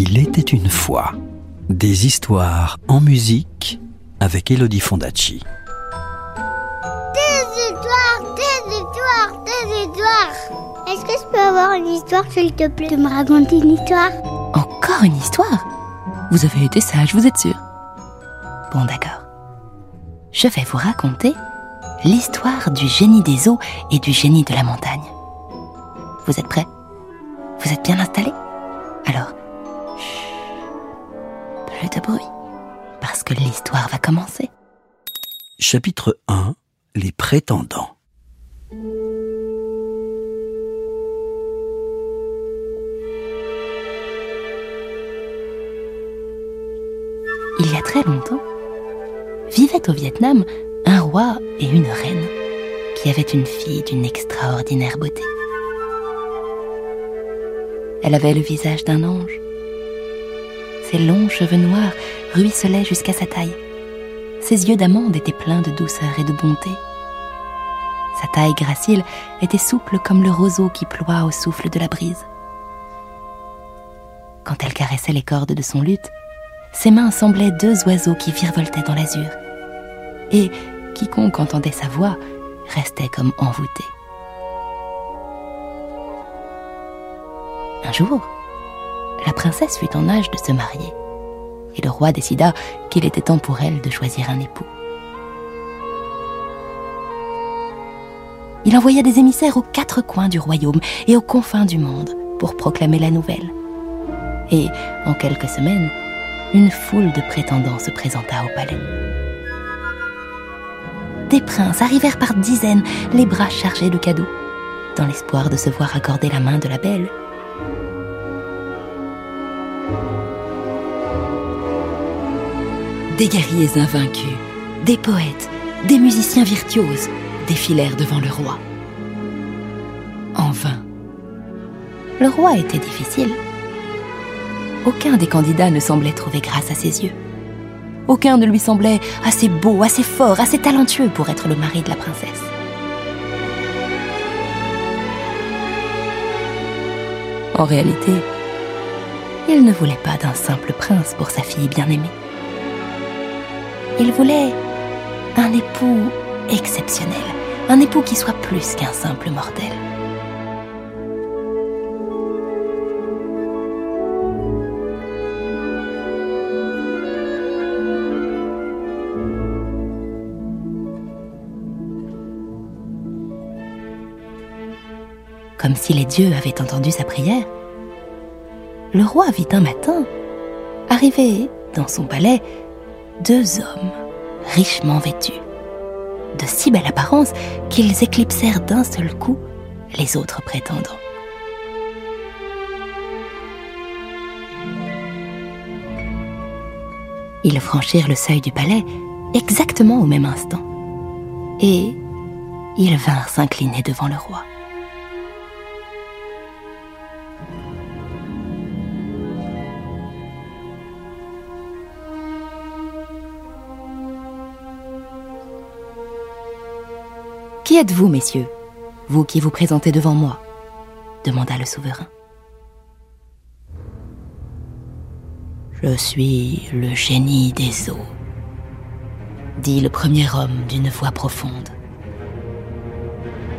Il était une fois des histoires en musique avec Elodie Fondacci. Des histoires, des histoires, des histoires. Est-ce que je peux avoir une histoire, s'il te plaît, de me raconter une histoire? Encore une histoire? Vous avez été sage, vous êtes sûr? Bon, d'accord. Je vais vous raconter l'histoire du génie des eaux et du génie de la montagne. Vous êtes prêts? Vous êtes bien installés? Alors, plus de bruit, parce que l'histoire va commencer. Chapitre 1 Les prétendants. Il y a très longtemps, vivait au Vietnam un roi et une reine qui avaient une fille d'une extraordinaire beauté. Elle avait le visage d'un ange. Ses longs cheveux noirs ruisselaient jusqu'à sa taille. Ses yeux d'amande étaient pleins de douceur et de bonté. Sa taille gracile était souple comme le roseau qui ploie au souffle de la brise. Quand elle caressait les cordes de son luth, ses mains semblaient deux oiseaux qui virevoltaient dans l'azur. Et quiconque entendait sa voix restait comme envoûté. Un jour, la princesse fut en âge de se marier, et le roi décida qu'il était temps pour elle de choisir un époux. Il envoya des émissaires aux quatre coins du royaume et aux confins du monde pour proclamer la nouvelle. Et en quelques semaines, une foule de prétendants se présenta au palais. Des princes arrivèrent par dizaines, les bras chargés de cadeaux, dans l'espoir de se voir accorder la main de la belle. Des guerriers invaincus, des poètes, des musiciens virtuoses défilèrent devant le roi. En vain. Le roi était difficile. Aucun des candidats ne semblait trouver grâce à ses yeux. Aucun ne lui semblait assez beau, assez fort, assez talentueux pour être le mari de la princesse. En réalité, il ne voulait pas d'un simple prince pour sa fille bien-aimée. Il voulait un époux exceptionnel, un époux qui soit plus qu'un simple mortel. Comme si les dieux avaient entendu sa prière, le roi vit un matin, arriver dans son palais, deux hommes richement vêtus, de si belle apparence qu'ils éclipsèrent d'un seul coup les autres prétendants. Ils franchirent le seuil du palais exactement au même instant, et ils vinrent s'incliner devant le roi. Qui êtes-vous, messieurs? Vous qui vous présentez devant moi? demanda le souverain. Je suis le génie des eaux, dit le premier homme d'une voix profonde.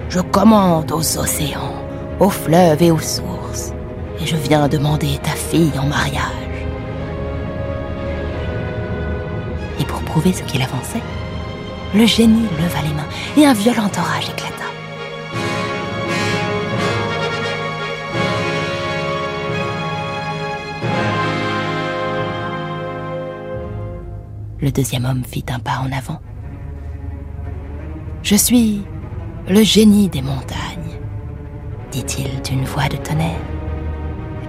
Je commande aux océans, aux fleuves et aux sources, et je viens demander ta fille en mariage. Et pour prouver ce qu'il avançait, le génie leva les mains et un violent orage éclata. Le deuxième homme fit un pas en avant. Je suis le génie des montagnes, dit-il d'une voix de tonnerre.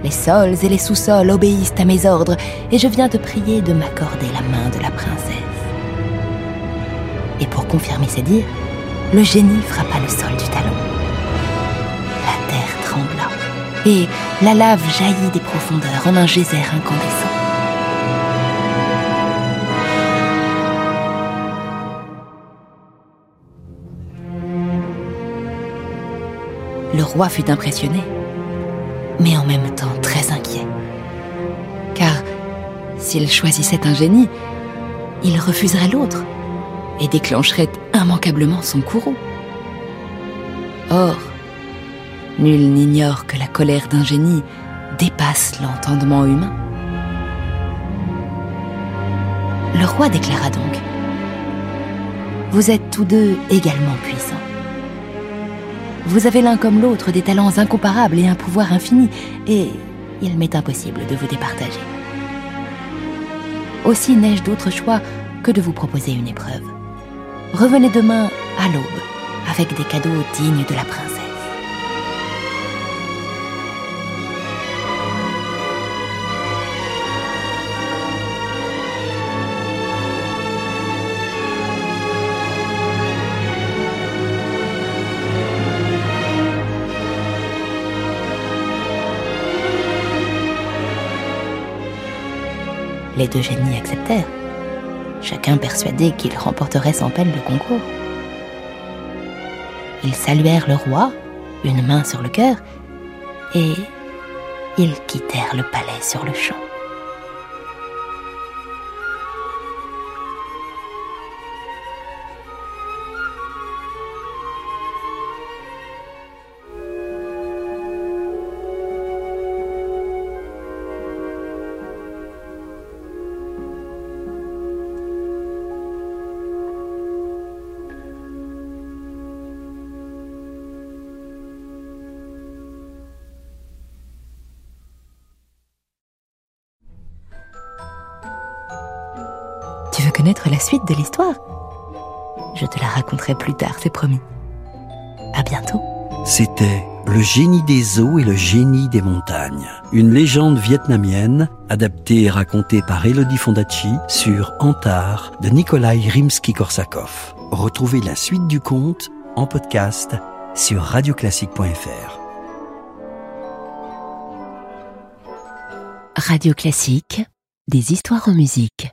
Les sols et les sous-sols obéissent à mes ordres et je viens te prier de m'accorder la main de la princesse. Et pour confirmer ses dires, le génie frappa le sol du talon. La terre trembla et la lave jaillit des profondeurs en un geyser incandescent. Le roi fut impressionné, mais en même temps très inquiet. S'il choisissait un génie, il refuserait l'autre et déclencherait immanquablement son courroux. Or, nul n'ignore que la colère d'un génie dépasse l'entendement humain. Le roi déclara donc Vous êtes tous deux également puissants. Vous avez l'un comme l'autre des talents incomparables et un pouvoir infini, et il m'est impossible de vous départager. Aussi n'ai-je d'autre choix que de vous proposer une épreuve. Revenez demain à l'aube avec des cadeaux dignes de la princesse. Les deux génies acceptèrent, chacun persuadé qu'il remporterait sans peine le concours. Ils saluèrent le roi, une main sur le cœur, et ils quittèrent le palais sur le champ. Veux connaître la suite de l'histoire Je te la raconterai plus tard, c'est promis. À bientôt. C'était Le génie des eaux et le génie des montagnes, une légende vietnamienne adaptée et racontée par Elodie Fondacci sur Antar de Nikolai Rimsky-Korsakov. Retrouvez la suite du conte en podcast sur radioclassique.fr. Radio Classique, des histoires en musique.